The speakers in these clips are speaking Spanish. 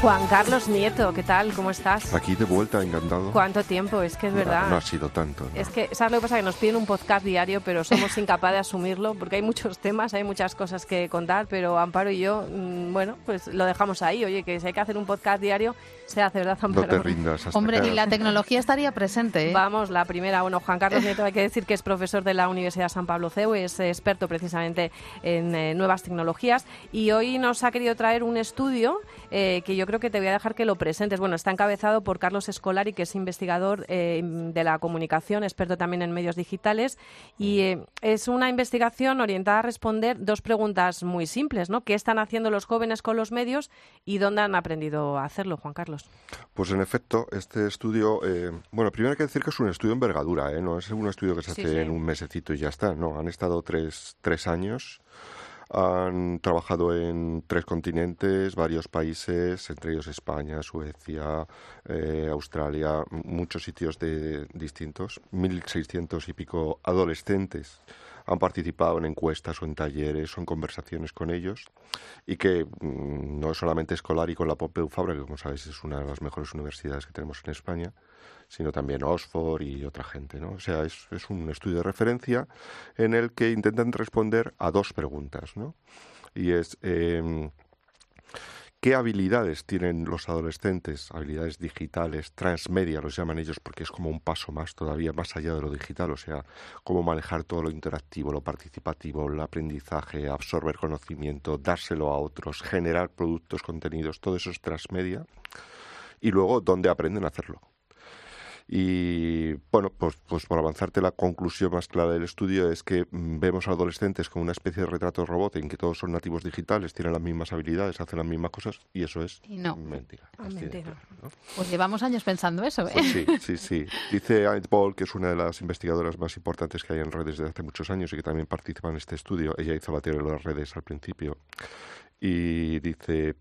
Juan Carlos Nieto, ¿qué tal? ¿Cómo estás? Aquí de vuelta, encantado. ¿Cuánto tiempo? Es que es verdad. No, ha sido tanto. Es que, ¿sabes lo que pasa? Que nos piden un podcast diario, pero somos incapaces de asumirlo, porque hay muchos temas, hay muchas cosas que contar, pero Amparo y yo, mm, bueno, pues lo dejamos ahí. Oye, que si hay que hacer un podcast diario, se hace, ¿verdad, Amparo? No te rindas. Hasta Hombre, y la tecnología estaría presente. ¿eh? Vamos, la primera. Bueno, Juan Carlos Nieto, hay que decir que es profesor de la Universidad San Pablo CEU, es experto precisamente en eh, nuevas tecnologías, y hoy nos ha querido traer un estudio eh, que yo creo que te voy a dejar que lo presentes. Bueno, está encabezado por Carlos Escolari, que es investigador eh, de la comunicación, experto también en medios digitales, y eh, es una investigación orientada a responder dos preguntas muy simples, ¿no? ¿Qué están haciendo los jóvenes con los medios y dónde han aprendido a hacerlo, Juan Carlos? Pues en efecto, este estudio, eh, bueno, primero hay que decir que es un estudio envergadura, ¿eh? No es un estudio que se hace sí. en un mesecito y ya está, no, han estado tres, tres años. Han trabajado en tres continentes, varios países, entre ellos España, Suecia, eh, Australia, muchos sitios de, distintos. 1.600 y pico adolescentes han participado en encuestas o en talleres o en conversaciones con ellos y que mm, no es solamente escolar y con la Pompeu Fabra, que como sabéis es una de las mejores universidades que tenemos en España, sino también Oxford y otra gente, ¿no? O sea, es, un estudio de referencia en el que intentan responder a dos preguntas, ¿no? Y es, em, ¿qué habilidades tienen los adolescentes? Habilidades digitales, transmedia, los llaman ellos, porque es como un paso más todavía, más allá de lo digital, o sea, cómo manejar todo lo interactivo, lo participativo, el aprendizaje, absorber conocimiento, dárselo a otros, generar productos, contenidos, todo eso es transmedia. Y luego, ¿dónde aprenden a hacerlo? Y bueno, pues, pues por avanzarte la conclusión más clara del estudio es que mm, vemos a adolescentes con una especie de retrato robot en que todos son nativos digitales, tienen las mismas habilidades, hacen las mismas cosas y eso es Y no. mentira. Ah, mentira. claro, ¿no? Pues llevamos años pensando eso, ¿eh? Pues sí, sí, sí. Dice Annette Ball, que es una de las investigadoras más importantes que hay en redes desde hace muchos años y que también participa en este estudio. Ella hizo la teoría de las redes al principio. Y dice,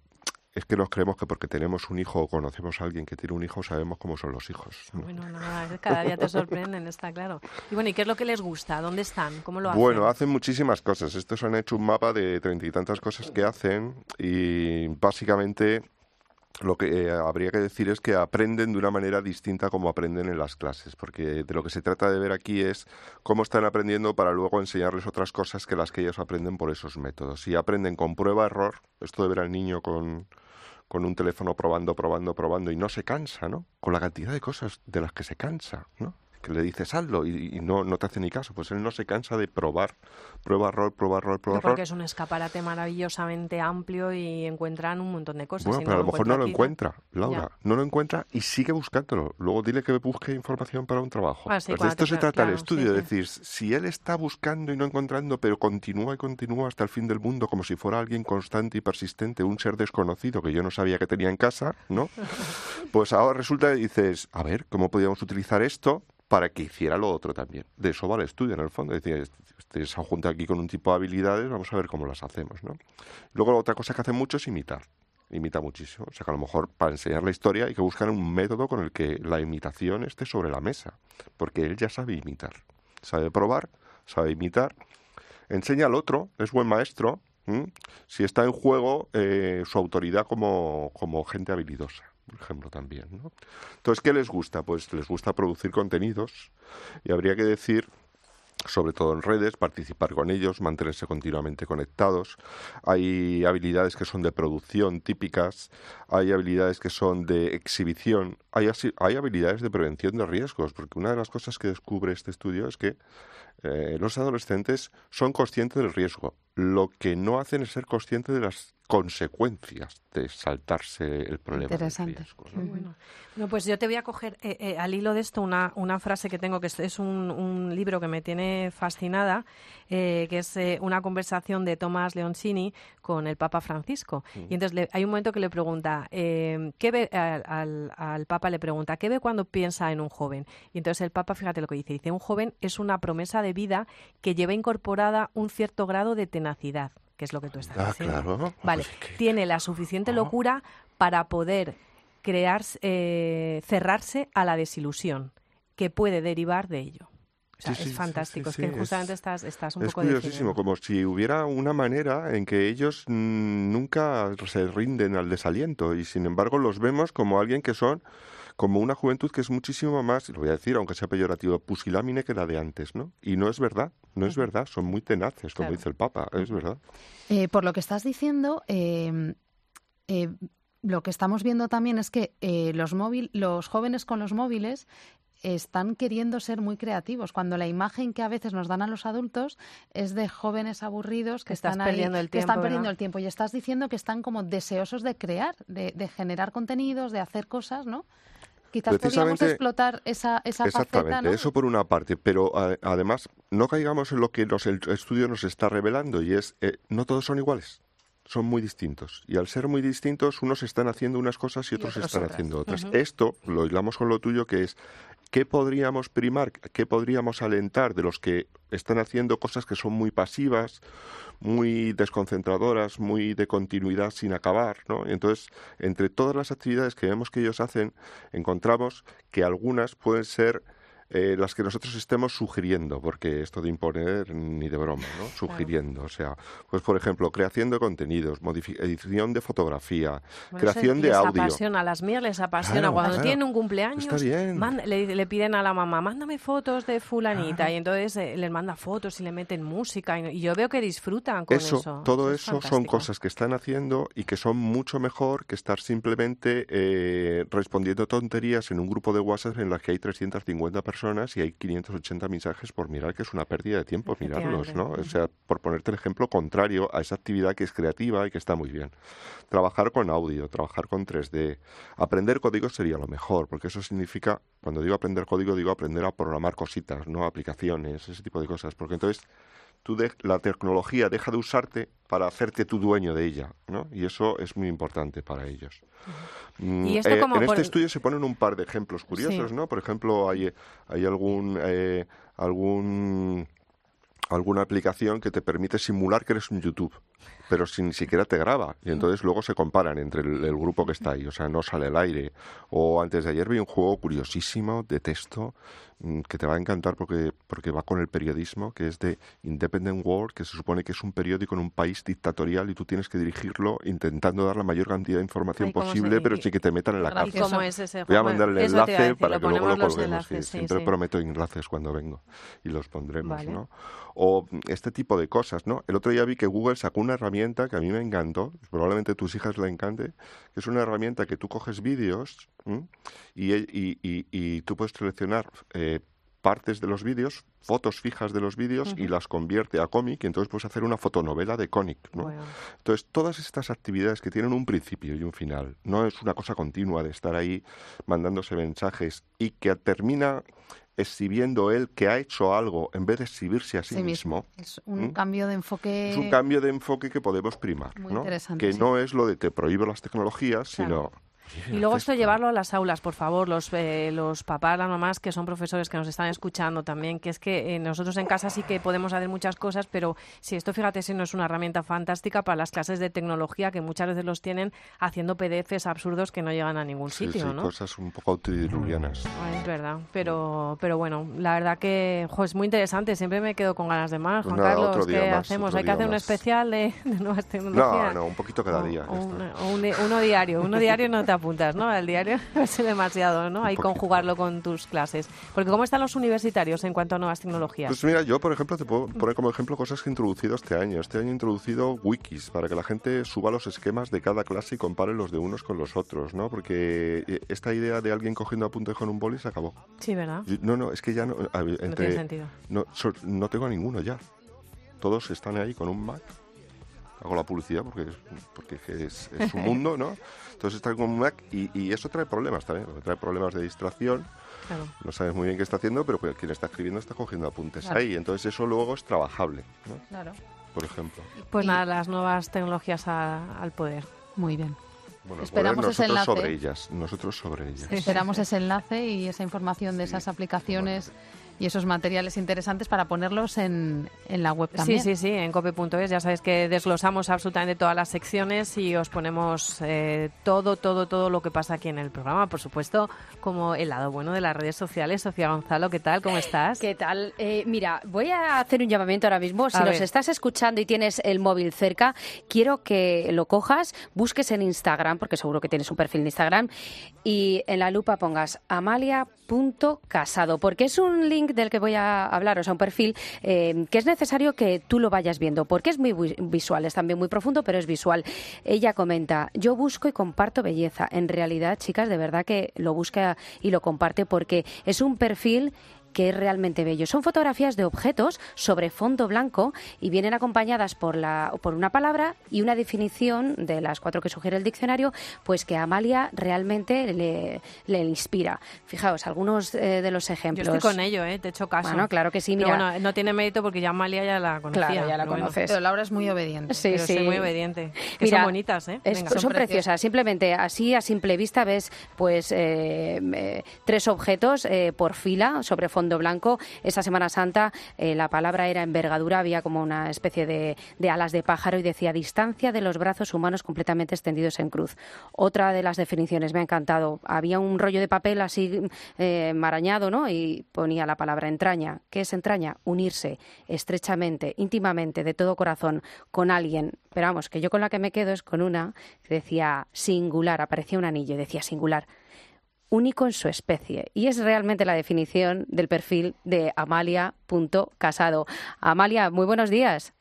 es que nos creemos que porque tenemos un hijo o conocemos a alguien que tiene un hijo, sabemos cómo son los hijos. ¿no? Bueno, nada, cada día te sorprenden, está claro. Y bueno, ¿y qué es lo que les gusta? ¿Dónde están? ¿Cómo lo hacen? Bueno, hacen muchísimas cosas. Estos han hecho un mapa de treinta y tantas cosas que hacen y básicamente lo que eh, habría que decir es que aprenden de una manera distinta como aprenden en las clases, porque de lo que se trata de ver aquí es cómo están aprendiendo para luego enseñarles otras cosas que las que ellos aprenden por esos métodos. Si aprenden con prueba-error, esto de ver al niño con, con un teléfono probando, probando, probando y no se cansa, ¿no? Con la cantidad de cosas de las que se cansa, ¿no? Que le dices hazlo y, y no, no te hace ni caso. Pues él no se cansa de probar, prueba, error, prueba, error, prueba, Yo porque error. es un escaparate maravillosamente amplio y encuentran un montón de cosas. Bueno, pero a lo mejor no lo encuentra, Laura. Ya. No lo encuentra y sigue buscándolo. Luego dile que busque información para un trabajo. Ah, sí, Pues de esto te- se trata claro, el estudio, sí, es sí. decir, si él está buscando y no encontrando, pero continúa y continúa hasta el fin del mundo, como si fuera alguien constante y persistente, un ser desconocido que yo no sabía que tenía en casa, ¿no? Pues ahora resulta que dices, a ver, ¿cómo podríamos utilizar esto para que hiciera lo otro también? De eso va el estudio, en el fondo. Es decir, este se junta aquí con un tipo de habilidades, vamos a ver cómo las hacemos, ¿no? Luego la otra cosa que hace mucho es imitar. Imita muchísimo. O sea que a lo mejor para enseñar la historia hay que buscar un método con el que la imitación esté sobre la mesa. Porque él ya sabe imitar. Sabe probar, sabe imitar. Enseña al otro, es buen maestro. Si está en juego eh, su autoridad como, como gente habilidosa, por ejemplo, también. ¿no? Entonces, ¿qué les gusta? Pues les gusta producir contenidos y habría que decir sobre todo en redes, participar con ellos, mantenerse continuamente conectados. Hay habilidades que son de producción típicas, hay habilidades que son de exhibición, hay, hay habilidades de prevención de riesgos, porque una de las cosas que descubre este estudio es que eh, los adolescentes son conscientes del riesgo. Lo que no hacen es ser conscientes de las consecuencias de saltarse el problema Interesante. riesgo. ¿no? Bueno, bueno, pues yo te voy a coger eh, eh, al hilo de esto una, una frase que tengo, que es, es un, un libro que me tiene fascinada, eh, que es eh, una conversación de Tomás Leoncini con el Papa Francisco. Y entonces le- hay un momento que le pregunta, eh, ¿qué ve, al, al- al Papa le pregunta, ¿qué ve cuando piensa en un joven? Y entonces el Papa, fíjate lo que dice, dice, un joven es una promesa de vida que lleva incorporada un cierto grado de tenacidad, que es lo que tú estás Ah, diciendo. claro. Vale, Pues que- tiene la suficiente locura para poder crear, eh, cerrarse a la desilusión que puede derivar de ello. O sea, Sí, es sí, fantástico. sí, es que justamente es- estás, estás un Es poco curiosísimo, definiendo. como si hubiera una manera en que ellos mm, nunca se rinden al desaliento y sin embargo los vemos como alguien que son como una juventud que es muchísimo más, y lo voy a decir, aunque sea peyorativo, pusilámine que la de antes, ¿no? Y no es verdad, no es verdad, son muy tenaces, como Claro. dice el Papa, es verdad. Eh, por lo que estás diciendo, eh, eh, lo que estamos viendo también es que eh, los, móvil, los jóvenes con los móviles están queriendo ser muy creativos, cuando la imagen que a veces nos dan a los adultos es de jóvenes aburridos que Estás están ahí, perdiendo el que están tiempo, perdiendo el tiempo. Y estás diciendo que están como deseosos de crear, de, de generar contenidos, de hacer cosas, ¿no? Quizás podríamos Precisamente- explotar esa, esa Exactamente, faceta, ¿no? eso por una parte, pero a- además no caigamos en lo que los, el estudio nos está revelando y es, eh, no todos son iguales, son muy distintos. Y al ser muy distintos, unos están haciendo unas cosas y otros, otros están otras. haciendo otras. Esto lo hilamos con lo tuyo, que es, ¿qué podríamos primar, qué podríamos alentar de los que están haciendo cosas que son muy pasivas, muy desconcentradoras, muy de continuidad sin acabar, ¿no? Entonces, entre todas las actividades que vemos que ellos hacen, encontramos que algunas pueden ser eh, las que nosotros estemos sugiriendo, porque esto de imponer ni de broma, ¿no? Sugiriendo, o sea, pues por ejemplo, creación de contenidos, edición de fotografía, Bueno, eso creación de les audio. apasiona, a las mías les apasiona. Claro, Cuando claro. tienen un cumpleaños, manda- le, le piden a la mamá, mándame fotos de fulanita. Y entonces eh, les manda fotos y le meten música. Y, y yo veo que disfrutan con eso. eso, todo es eso son fantástico. cosas que están haciendo y que son mucho mejor que estar simplemente eh, respondiendo tonterías en un grupo de WhatsApp en las que hay 350 personas y hay 580 mensajes por mirar, que es una pérdida de tiempo mirarlos, ¿no? O sea, por ponerte el ejemplo contrario a esa actividad que es creativa y que está muy bien. Trabajar con audio, trabajar con 3D, aprender código sería lo mejor, porque eso significa, cuando digo aprender código, digo aprender a programar cositas, no aplicaciones, ese tipo de cosas, porque entonces tú de- la tecnología deja de usarte para hacerte tu dueño de ella, ¿no? Y eso es muy importante para ellos. Mm, Y esto eh, como en por- este estudio se ponen un par de ejemplos curiosos, Sí. ¿no? Por ejemplo, hay, hay algún eh, algún alguna aplicación que te permite simular que eres un YouTube, pero sin ni siquiera te graba. Y entonces luego se comparan entre el, el grupo que está ahí, o sea, no sale al aire. O antes de ayer vi un juego curiosísimo de texto mm, que te va a encantar porque, porque va con el periodismo, que es de Independent World, que se supone que es un periódico en un país dictatorial y tú tienes que dirigirlo intentando dar la mayor cantidad de información Ay, ¿cómo se- posible, pero sin que te metan en la ¿Y cárcel. Es ese Voy a mandar el enlace decir, para que luego lo colguemos. enlaces, sí, siempre sí. prometo enlaces cuando vengo y los pondremos, Vale. ¿no? O este tipo de cosas, ¿no? El otro día vi que Google sacó una herramienta que a mí me encantó, probablemente a tus hijas le encante, que es una herramienta que tú coges vídeos e- y, y- y tú puedes seleccionar eh, partes de los vídeos, fotos fijas de los vídeos y las convierte a cómic y entonces puedes hacer una fotonovela de cómic, ¿no? Bueno, Entonces, todas estas actividades que tienen un principio y un final, no es una cosa continua de estar ahí mandándose mensajes y que termina exhibiendo él que ha hecho algo en vez de exhibirse a sí, Sí mismo. Es un ¿Mm? cambio de enfoque. Es un cambio de enfoque que podemos primar, Muy ¿no? interesante, Que sí. no es lo de te prohíbo las tecnologías, Claro. sino... Y luego esto llevarlo a las aulas, por favor, los, eh, los papás, las mamás que son profesores que nos están escuchando también, que es que eh, nosotros en casa sí que podemos hacer muchas cosas, pero si esto, fíjate, si no es una herramienta fantástica para las clases de tecnología que muchas veces los tienen haciendo PDFs absurdos que no llegan a ningún Sí, sitio, sí, ¿no? cosas un poco autodiluvianas. Ah, Es verdad, pero, pero bueno, la verdad que jo, es muy interesante, siempre me quedo con ganas de más. Juan Nada, Carlos, ¿qué más, hacemos? Hay que hacer un más. especial de, de nuevas No, tecnologías. no, un poquito cada día. un- o un- uno diario, uno diario no te apuntas, ¿no? Al diario es demasiado, ¿no? Hay poquito. conjugarlo con tus clases. Porque ¿cómo están los universitarios en cuanto a nuevas tecnologías? Pues mira, yo por ejemplo te puedo poner como ejemplo cosas que he introducido este año. Este año he introducido wikis para que la gente suba los esquemas de cada clase y compare los de unos con los otros, ¿no? Porque eh, esta idea de alguien cogiendo apuntes con un boli se acabó. Sí, ¿verdad? No, no, es que ya no. a No tiene sentido. no, no tengo a ninguno ya. Todos están ahí con un Mac. Hago la publicidad porque es, porque es, es su mundo, ¿no? Entonces están con un Mac y, y eso trae problemas también. porque Trae problemas de distracción. Claro. No sabes muy bien qué está haciendo, pero quien está escribiendo está cogiendo apuntes Claro. ahí. Entonces eso luego es trabajable, ¿no? Claro. Por ejemplo. Pues nada, las nuevas tecnologías a- al poder. Muy bien. Bueno, Esperamos poder ese nosotros enlace. sobre ellas. Nosotros sobre ellas. Esperamos ese enlace y esa información de esas aplicaciones y esos materiales interesantes para ponerlos en, en la web también. Sí, sí, sí, en cope.es. Ya sabéis que desglosamos absolutamente todas las secciones y os ponemos eh, todo, todo, todo lo que pasa aquí en el programa. Por supuesto, como el lado bueno de las redes sociales. Sofía Gonzalo, ¿qué tal? ¿Cómo estás? ¿Qué tal? Eh, mira, voy a hacer un llamamiento ahora mismo. Si nos estás escuchando y tienes el móvil cerca, quiero que lo cojas, busques en Instagram, porque seguro que tienes un perfil de Instagram, y en la lupa pongas amalia.casado, porque es un link del que voy a hablar, o sea, un perfil eh, que es necesario que tú lo vayas viendo, porque es muy visual, es también muy profundo, pero es visual. Ella comenta, yo busco y comparto belleza. En realidad, chicas, de verdad que lo busca y lo comparte porque es un perfil que es realmente bello. Son fotografías de objetos sobre fondo blanco y vienen acompañadas por, la, por una palabra y una definición de las cuatro que sugiere el diccionario, pues que a Amalia realmente le, le inspira. Fijaos, algunos eh, de los ejemplos. Yo estoy con ello, ¿eh? te he hecho caso. Bueno, claro que sí. Mira. bueno, no tiene mérito porque ya Amalia ya la conocía. Claro, ya la conoces. Pero Laura es muy obediente. Sí, sí. muy obediente. Que son bonitas, ¿eh? son, preciosas. Simplemente así a simple vista ves pues eh, eh, tres objetos por fila sobre fondo blanco. Esa Semana Santa eh, la palabra era envergadura, había como una especie de, alas de pájaro y decía distancia de los brazos humanos completamente extendidos en cruz. Otra de las definiciones me ha encantado. Había un rollo de papel así eh, marañado, ¿no? Y ponía la palabra entraña. ¿Qué es entraña? Unirse estrechamente, íntimamente, de todo corazón, con alguien. Pero vamos, que yo con la que me quedo es con una que decía singular, aparecía un anillo y decía singular único en su especie. Y es realmente la definición del perfil de Amalia.casado. Amalia, muy buenos días.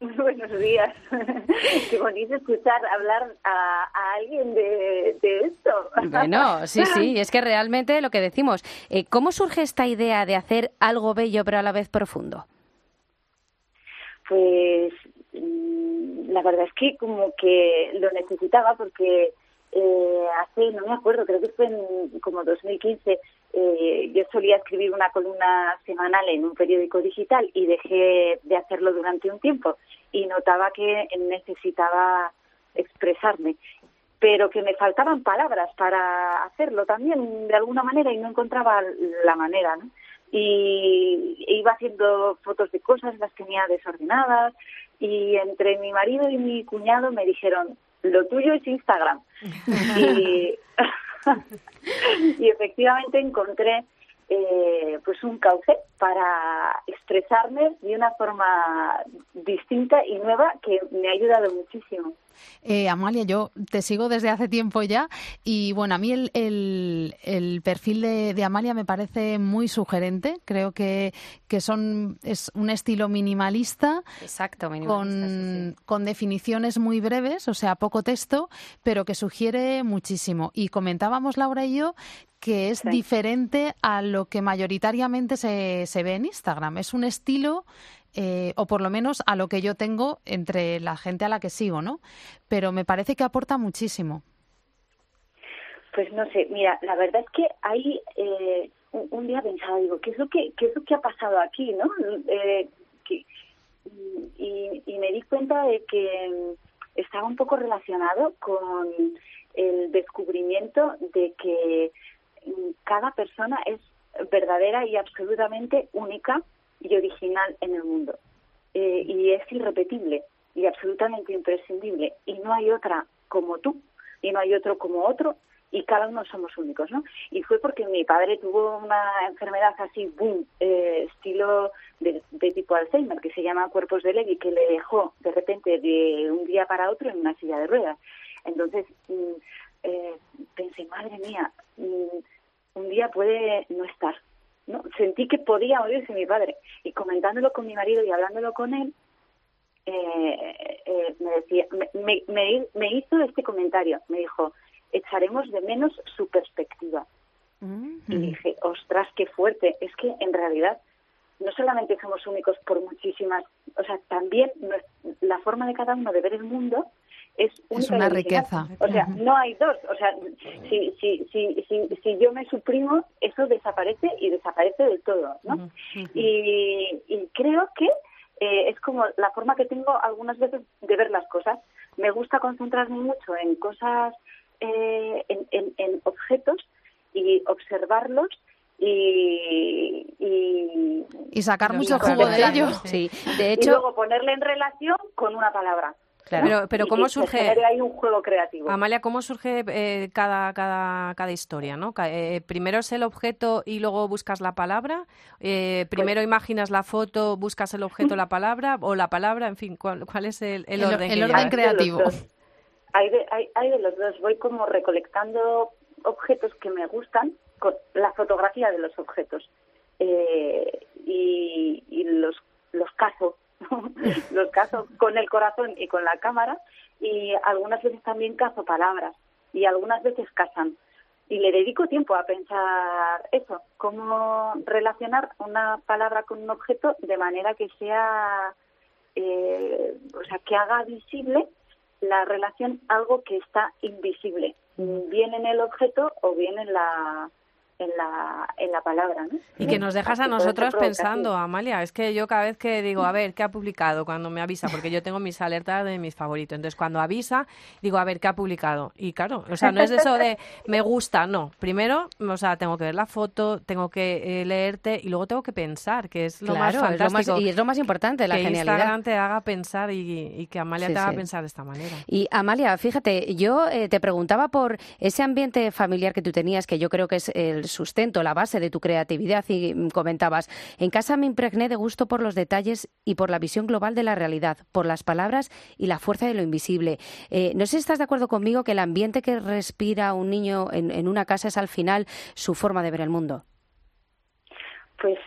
Muy buenos días. Qué bonito escuchar hablar a, alguien de, esto. Bueno, sí, sí, es que realmente lo que decimos. Eh, ¿Cómo surge esta idea de hacer algo bello pero a la vez profundo? Pues mm, la verdad es que como que lo necesitaba porque eh, hace, no me acuerdo, creo que fue en como 2015, eh, yo solía escribir una columna semanal en un periódico digital y dejé de hacerlo durante un tiempo y notaba que necesitaba expresarme, pero que me faltaban palabras para hacerlo también de alguna manera y no encontraba la manera, ¿no? Y iba haciendo fotos de cosas, las tenía desordenadas y entre mi marido y mi cuñado me dijeron, lo tuyo es Instagram. y, y efectivamente encontré eh, pues un cauce para expresarme de una forma distinta y nueva que me ha ayudado muchísimo. Eh, Amalia, yo te sigo desde hace tiempo ya y bueno, a mí el, el, perfil de, Amalia me parece muy sugerente. Creo que, que son es un estilo minimalista, Exacto, con, con definiciones muy breves, o sea, poco texto, pero que sugiere muchísimo. Y comentábamos Laura y yo que es diferente a lo que mayoritariamente se, se ve en Instagram. Es un estilo eh, o por lo menos a lo que yo tengo entre la gente a la que sigo, ¿no? Pero me parece que aporta muchísimo. Pues no sé, mira, la verdad es que hay eh, un, día pensaba, digo, ¿qué es lo que, qué es lo que ha pasado aquí, no? Eh, y, y me di cuenta de que estaba un poco relacionado con el descubrimiento de que cada persona es verdadera y absolutamente única y original en el mundo. Eh, y es irrepetible y absolutamente imprescindible. Y no hay otra como tú, y no hay otro como otro, y cada uno somos únicos, ¿no? Y fue porque mi padre tuvo una enfermedad así, boom, eh, estilo de, tipo Alzheimer, que se llama cuerpos de Levy, que le dejó de repente de un día para otro en una silla de ruedas. Entonces mm, eh, pensé, madre mía, mm, un día puede no estar, ¿no? Sentí que podía morirse mi padre. Y comentándolo con mi marido y hablándolo con él, eh, eh, me, decía, me, me, hizo este comentario. Me dijo, echaremos de menos su perspectiva. Mm. Y dije, ostras, qué fuerte. Es que en realidad no solamente somos únicos por muchísimas, o sea, también la forma de cada uno de ver el mundo es, una riqueza. O sea, no hay dos. O sea, si, si, si, si, si yo me suprimo, eso desaparece y desaparece del todo, ¿no? y, y, creo que eh, es como la forma que tengo algunas veces de ver las cosas. Me gusta concentrarme mucho en cosas, eh, en, en, en objetos y observarlos y, y, sacar mucho jugo de ello. Sí, de hecho. Y luego ponerle en relación con una palabra. Pero, pero ¿cómo surge? Hay un juego creativo. Amalia, ¿cómo surge eh, cada, cada, cada historia? ¿no? Eh, primero es el objeto y luego buscas la palabra. Eh, primero pues imaginas la foto, buscas el objeto, la palabra o la palabra. En fin, ¿cuál, cuál es el, el, orden? El orden creativo. Hay de, hay, hay de los dos. Voy como recolectando objetos que me gustan, con la fotografía de los objetos y, y los los caso los caso con el corazón y con la cámara y algunas veces también caso palabras y algunas veces casan. Y le dedico tiempo a pensar eso, cómo relacionar una palabra con un objeto de manera que sea, eh, o sea, que haga visible la relación algo que está invisible, mm. bien en el objeto o bien en la, en la, en la palabra. ¿no? Y que nos dejas a nosotros pensando, Amalia. Es que yo cada vez que digo, a ver, ¿qué ha publicado? Cuando me avisa, porque yo tengo mis alertas de mis favoritos. Entonces, cuando avisa, digo, a ver, ¿qué ha publicado? Y claro, o sea, no es eso de me gusta, no. Primero, o sea, tengo que ver la foto, tengo que eh, leerte y luego tengo que pensar, que es lo más fantástico. y es lo más importante, la que genialidad. Instagram te haga pensar y, que Amalia te haga pensar de esta manera. Y Amalia, fíjate, yo eh, te preguntaba por ese ambiente familiar que tú tenías, que yo creo que es el sustento, la base de tu creatividad y mm, comentabas, en casa me impregné de gusto por los detalles y por la visión global de la realidad, por las palabras y la fuerza de lo invisible. Eh, no sé si estás de acuerdo conmigo que el ambiente que respira un niño en, una casa es al final su forma de ver el mundo. Pues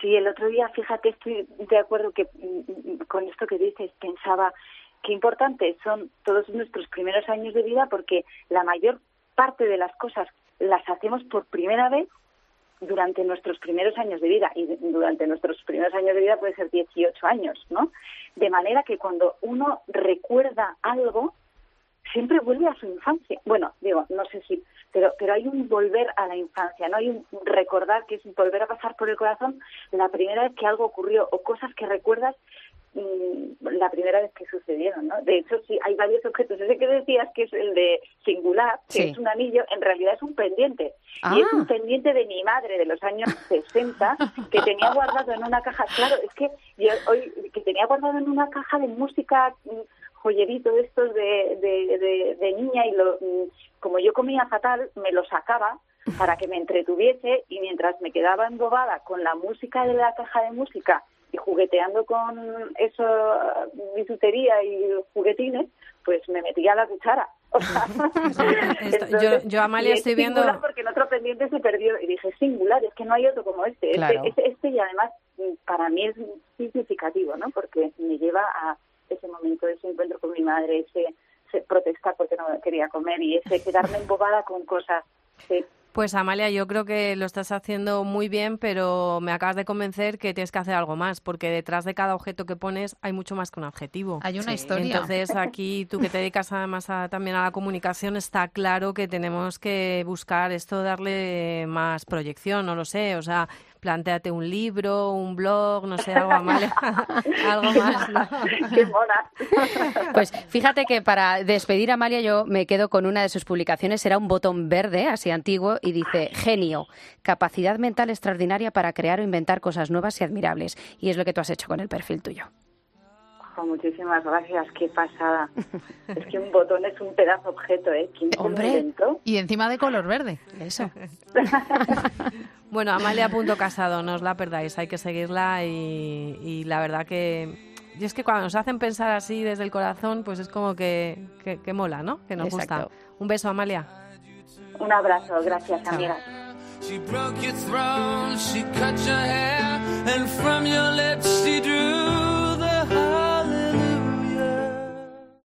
sí, el otro día, fíjate, estoy de acuerdo que mm, mm, con esto que dices, pensaba qué importante son todos nuestros primeros años de vida porque la mayor parte de las cosas las hacemos por primera vez durante nuestros primeros años de vida y durante nuestros primeros años de vida puede ser 18 años, ¿no? De manera que cuando uno recuerda algo, siempre vuelve a su infancia. Bueno, digo, no sé si, pero, pero hay un volver a la infancia, ¿no? Hay un recordar que es volver a pasar por el corazón la primera vez que algo ocurrió o cosas que recuerdas la primera vez que sucedieron, ¿no? De hecho, sí, hay varios objetos. Ese que decías que es el de singular, que es un anillo, en realidad es un pendiente. Y es un ah. pendiente de mi madre de los años 60 que tenía guardado en una caja. Claro, es que yo hoy, que tenía guardado en una caja de música mm, joyerito de estos de, de, de, niña y lo, mm, como yo comía fatal, me lo sacaba para que me entretuviese y mientras me quedaba embobada con la música de la caja de música y jugueteando con eso, bisutería y juguetines, pues me metía a la cuchara. yo, yo, Amalia, estoy viendo... Porque en otro pendiente se perdió y dije, singular, es que no hay otro como este. Este, este, este, y además para mí es significativo, ¿no? Porque me lleva a ese momento, ese encuentro con mi madre, ese, protestar porque no quería comer y ese quedarme embobada con cosas. Pues Amalia, yo creo que lo estás haciendo muy bien, pero me acabas de convencer que tienes que hacer algo más, porque detrás de cada objeto que pones hay mucho más que un adjetivo. Hay una historia. Entonces aquí tú que te dedicas además también a la comunicación, está claro que tenemos que buscar esto, darle más proyección, no lo sé, o sea, planteate un libro, un blog, no sé, algo, Amalia, algo más. Qué mona. Pues fíjate que para despedir a Amalia yo me quedo con una de sus publicaciones, era un botón verde, así antiguo, y dice, genio, capacidad mental extraordinaria para crear o inventar cosas nuevas y admirables. Y es lo que tú has hecho con el perfil tuyo. Muchísimas gracias, qué pasada. es que un botón es un pedazo objeto, ¿eh? ¿Quién Hombre, y encima de color verde, eso. bueno, Amalia.casado, no os la perdáis, hay que seguirla y, la verdad que... Y es que cuando nos hacen pensar así desde el corazón, pues es como que, que, mola, ¿no? Que nos gusta. Un beso, Amalia. Un abrazo, gracias, amiga. She broke your throne, she cut your hair, and from your lips she drew